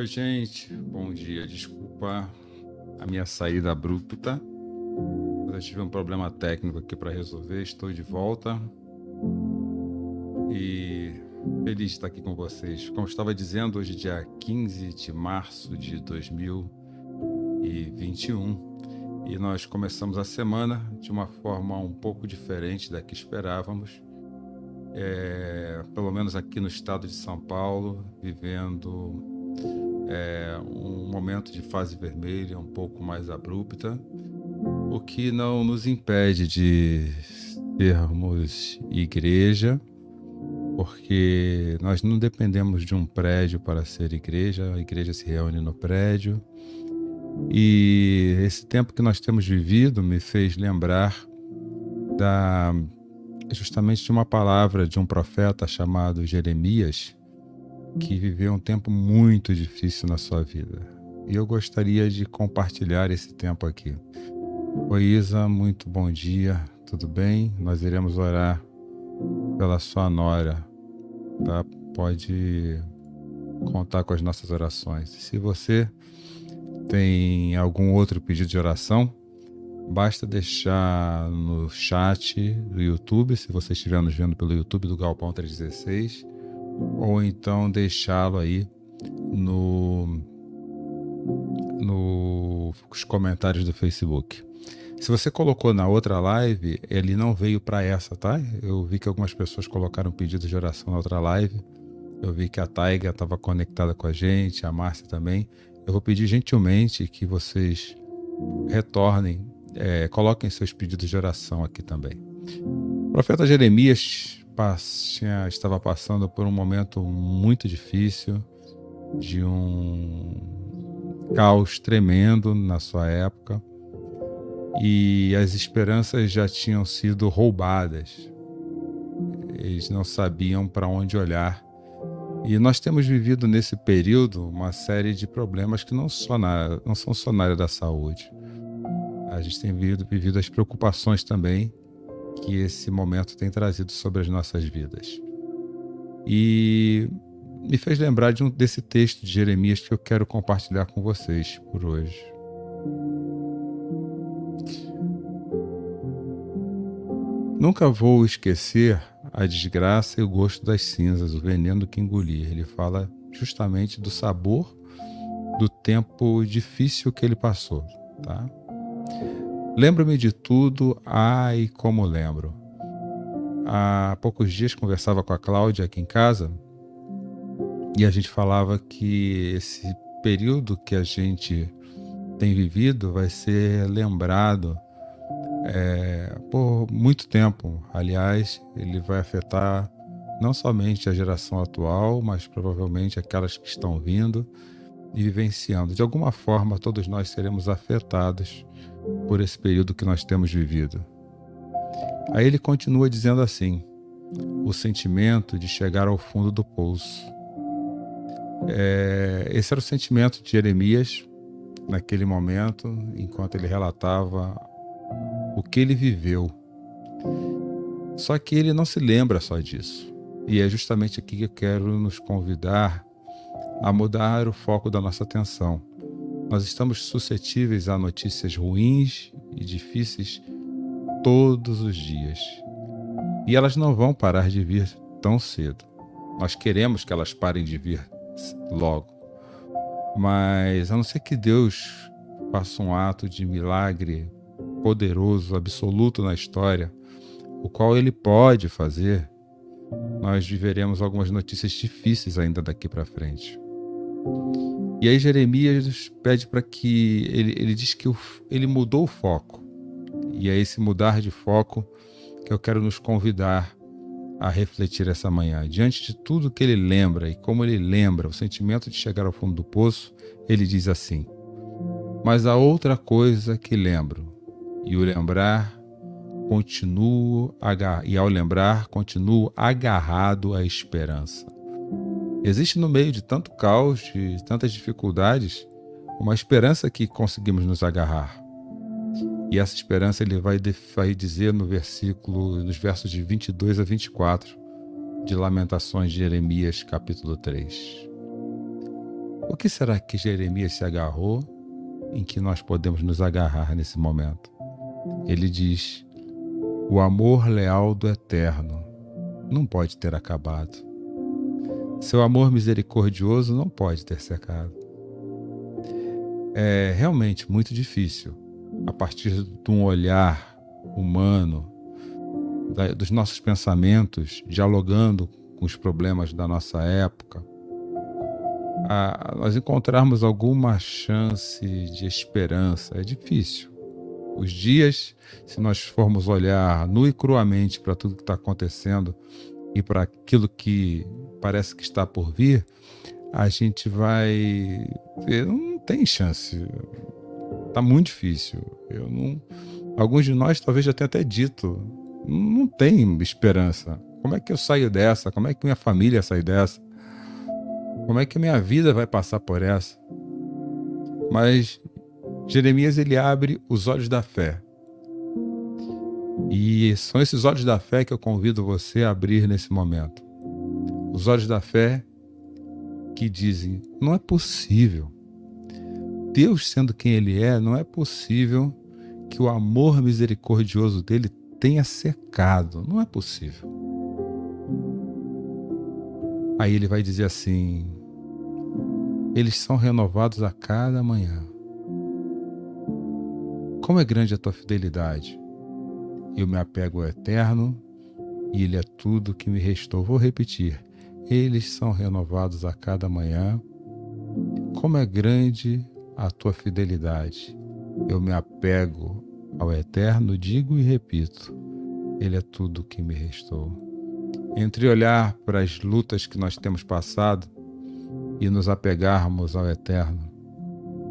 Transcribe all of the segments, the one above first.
Oi, gente. Bom dia. Desculpa a minha saída abrupta. Eu tive um problema técnico aqui para resolver. Estou de volta. E feliz de estar aqui com vocês. Como estava dizendo, hoje é dia 15 de março de 2021. E nós começamos a semana de uma forma um pouco diferente da que esperávamos. É, pelo menos aqui no estado de São Paulo, vivendo é, um momento de fase vermelha um pouco mais abrupta, o que não nos impede de termos igreja, porque nós não dependemos de um prédio para ser igreja, a igreja se reúne no prédio. E esse tempo que nós temos vivido me fez lembrar da justamente de uma palavra de um profeta chamado Jeremias, que viveu um tempo muito difícil na sua vida. E eu gostaria de compartilhar esse tempo aqui. Oi, Isa, muito bom dia, tudo bem? Nós iremos orar pela sua nora, tá? Pode contar com as nossas orações. Se você tem algum outro pedido de oração, basta deixar no chat do YouTube, se você estiver nos vendo pelo YouTube do Galpão 316 ou então deixá-lo aí no nos comentários do Facebook. Se você colocou na outra live, ele não veio para essa, tá? Eu vi que algumas pessoas colocaram pedidos de oração na outra live. Eu vi que a Taiga estava conectada com a gente, a Márcia também. Eu vou pedir gentilmente que vocês retornem, é, coloquem seus pedidos de oração aqui também. Profeta Jeremias tinha, estava passando por um momento muito difícil, de um caos tremendo na sua época, e as esperanças já tinham sido roubadas. Eles não sabiam para onde olhar. E nós temos vivido nesse período uma série de problemas que não, só na, não são só na área da saúde. A gente tem vivido, vivido as preocupações também que esse momento tem trazido sobre as nossas vidas. E me fez lembrar de um, desse texto de Jeremias que eu quero compartilhar com vocês por hoje. Nunca vou esquecer a desgraça e o gosto das cinzas, o veneno que engoli. Ele fala justamente do sabor do tempo difícil que ele passou, tá? Lembro-me de tudo, ai como lembro. Há poucos dias conversava com a Cláudia aqui em casa e a gente falava que esse período que a gente tem vivido vai ser lembrado é, por muito tempo. Aliás, ele vai afetar não somente a geração atual, mas provavelmente aquelas que estão vindo e vivenciando. De alguma forma, todos nós seremos afetados por esse período que nós temos vivido. Aí ele continua dizendo assim: o sentimento de chegar ao fundo do poço. É, esse era o sentimento de Jeremias naquele momento, enquanto ele relatava o que ele viveu. Só que ele não se lembra só disso. E é justamente aqui que eu quero nos convidar a mudar o foco da nossa atenção. Nós estamos suscetíveis a notícias ruins e difíceis todos os dias. E elas não vão parar de vir tão cedo. Nós queremos que elas parem de vir logo. Mas a não ser que Deus faça um ato de milagre poderoso, absoluto na história, o qual ele pode fazer, nós viveremos algumas notícias difíceis ainda daqui para frente. E aí Jeremias pede para que ele, ele diz que o, ele mudou o foco. E é esse mudar de foco que eu quero nos convidar a refletir essa manhã. Diante de tudo que ele lembra e como ele lembra o sentimento de chegar ao fundo do poço, ele diz assim: Mas há outra coisa que lembro, e o lembrar continuo e ao lembrar continuo agarrado à esperança. Existe no meio de tanto caos, de tantas dificuldades, uma esperança que conseguimos nos agarrar. E essa esperança ele vai, vai dizer no versículo, nos versos de 22 a 24 de Lamentações de Jeremias, capítulo 3. O que será que Jeremias se agarrou em que nós podemos nos agarrar nesse momento? Ele diz: O amor leal do eterno não pode ter acabado. Seu amor misericordioso não pode ter secado. É realmente muito difícil a partir de um olhar humano, da, dos nossos pensamentos, dialogando com os problemas da nossa época, a, nós encontrarmos alguma chance de esperança. É difícil. Os dias, se nós formos olhar nu e cruamente para tudo que está acontecendo e para aquilo que parece que está por vir, a gente vai ver, não tem chance. Tá muito difícil. Eu não. Alguns de nós talvez já tenham até dito. Não tem esperança. Como é que eu saio dessa? Como é que minha família sai dessa? Como é que minha vida vai passar por essa? Mas Jeremias ele abre os olhos da fé. E são esses olhos da fé que eu convido você a abrir nesse momento. Os olhos da fé que dizem: não é possível Deus sendo quem Ele é, não é possível que o amor misericordioso dele tenha secado. Não é possível. Aí ele vai dizer assim: eles são renovados a cada manhã. Como é grande a tua fidelidade. Eu me apego ao eterno e ele é tudo que me restou. Vou repetir: eles são renovados a cada manhã. Como é grande a tua fidelidade. Eu me apego ao eterno, digo e repito: Ele é tudo que me restou. Entre olhar para as lutas que nós temos passado e nos apegarmos ao eterno,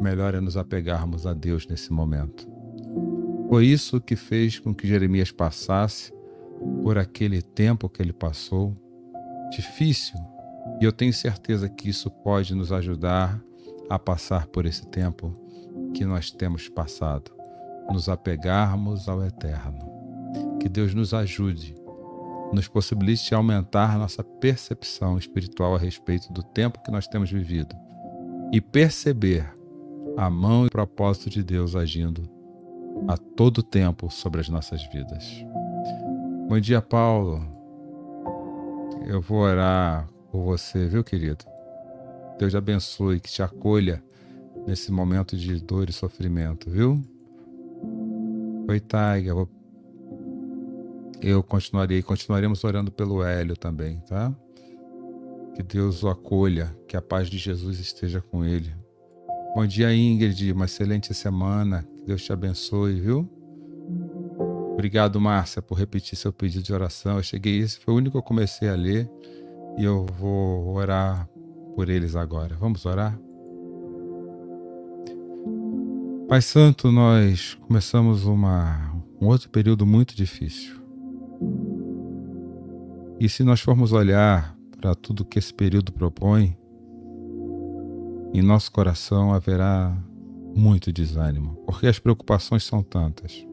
melhor é nos apegarmos a Deus nesse momento. Foi isso que fez com que Jeremias passasse por aquele tempo que ele passou, difícil, e eu tenho certeza que isso pode nos ajudar a passar por esse tempo que nós temos passado, nos apegarmos ao eterno. Que Deus nos ajude, nos possibilite aumentar nossa percepção espiritual a respeito do tempo que nós temos vivido e perceber a mão e o propósito de Deus agindo a todo tempo sobre as nossas vidas. Bom dia, Paulo. Eu vou orar por você, viu, querido? Deus te abençoe, que te acolha nesse momento de dor e sofrimento, viu? Oi, Taiga. Eu continuarei, continuaremos orando pelo Hélio também, tá? Que Deus o acolha, que a paz de Jesus esteja com ele. Bom dia, Ingrid. Uma excelente semana. Que Deus te abençoe, viu? Obrigado, Márcia, por repetir seu pedido de oração. Eu cheguei, esse foi o único que eu comecei a ler e eu vou orar por eles agora. Vamos orar? Pai Santo, nós começamos uma, um outro período muito difícil. E se nós formos olhar para tudo que esse período propõe, em nosso coração haverá muito desânimo, porque as preocupações são tantas.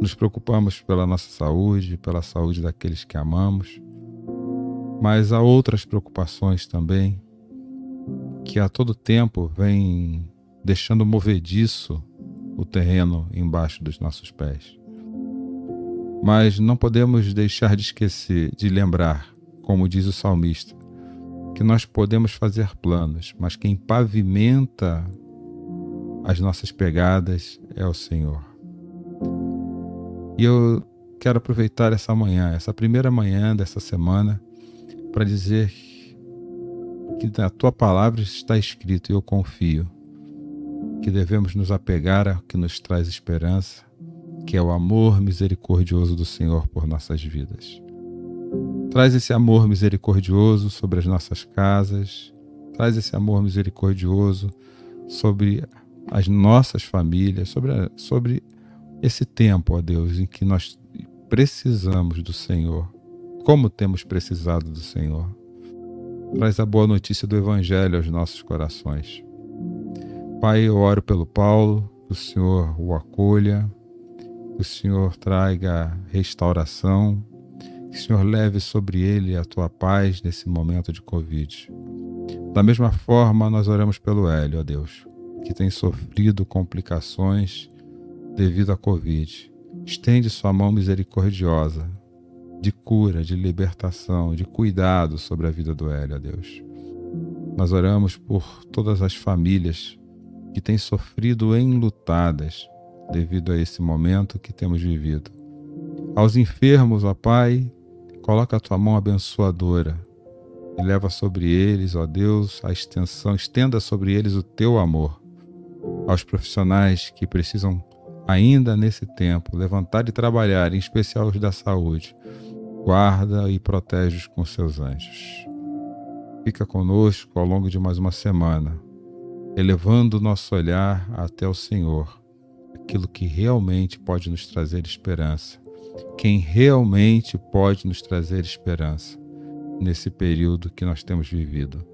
Nos preocupamos pela nossa saúde, pela saúde daqueles que amamos, mas há outras preocupações também que a todo tempo vem deixando movediço o terreno embaixo dos nossos pés. Mas não podemos deixar de esquecer, de lembrar como diz o salmista, que nós podemos fazer planos, mas quem pavimenta as nossas pegadas é o Senhor. E eu quero aproveitar essa manhã, essa primeira manhã dessa semana, para dizer que na tua palavra está escrito, e eu confio, que devemos nos apegar ao que nos traz esperança, que é o amor misericordioso do Senhor por nossas vidas. Traz esse amor misericordioso sobre as nossas casas, traz esse amor misericordioso sobre as nossas famílias, sobre, a, sobre esse tempo, ó Deus, em que nós precisamos do Senhor, como temos precisado do Senhor. Traz a boa notícia do Evangelho aos nossos corações. Pai, eu oro pelo Paulo, que o Senhor o acolha, que o Senhor traga restauração, que o Senhor leve sobre ele a tua paz nesse momento de Covid. Da mesma forma, nós oramos pelo Hélio, ó Deus, que tem sofrido complicações devido à Covid. Estende sua mão misericordiosa de cura, de libertação, de cuidado sobre a vida do Hélio, a Deus. Nós oramos por todas as famílias que têm sofrido enlutadas devido a esse momento que temos vivido. Aos enfermos, ó Pai, coloca a tua mão abençoadora e leva sobre eles, ó Deus, a extensão, estenda sobre eles o teu amor. Aos profissionais que precisam ainda nesse tempo levantar e trabalhar, em especial os da saúde, guarda e protege-os com seus anjos. Fica conosco ao longo de mais uma semana, elevando o nosso olhar até o Senhor, aquilo que realmente pode nos trazer esperança, quem realmente pode nos trazer esperança nesse período que nós temos vivido.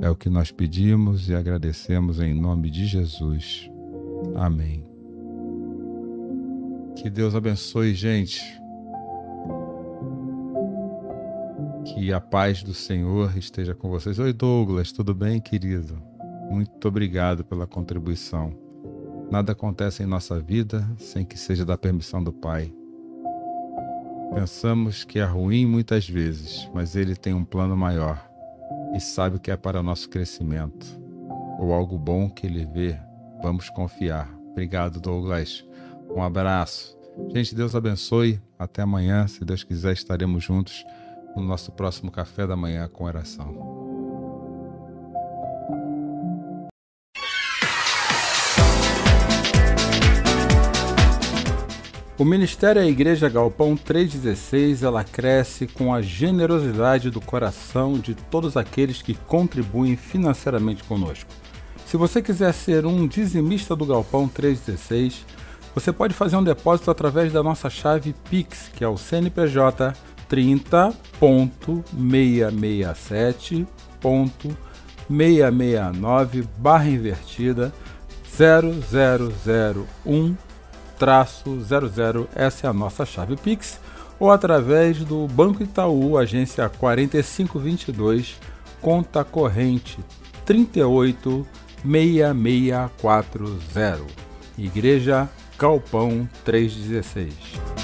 É o que nós pedimos e agradecemos em nome de Jesus. Amém. Que Deus abençoe, gente. Que a paz do Senhor esteja com vocês. Oi, Douglas, tudo bem, querido? Muito obrigado pela contribuição. Nada acontece em nossa vida sem que seja da permissão do Pai. Pensamos que é ruim muitas vezes, mas Ele tem um plano maior e sabe o que é para nosso crescimento. Ou algo bom que Ele vê, vamos confiar. Obrigado, Douglas. Um abraço. Gente, Deus abençoe. Até amanhã. Se Deus quiser, estaremos juntos no nosso próximo café da manhã com oração. O Ministério é a Igreja Galpão 316, ela cresce com a generosidade do coração de todos aqueles que contribuem financeiramente conosco. Se você quiser ser um dizimista do Galpão 316, você pode fazer um depósito através da nossa chave Pix, que é o CNPJ 30.667.669 barra invertida 0001 traço 00, essa é a nossa chave Pix, ou através do Banco Itaú, agência 4522, conta corrente 386640, Igreja Galpão 316.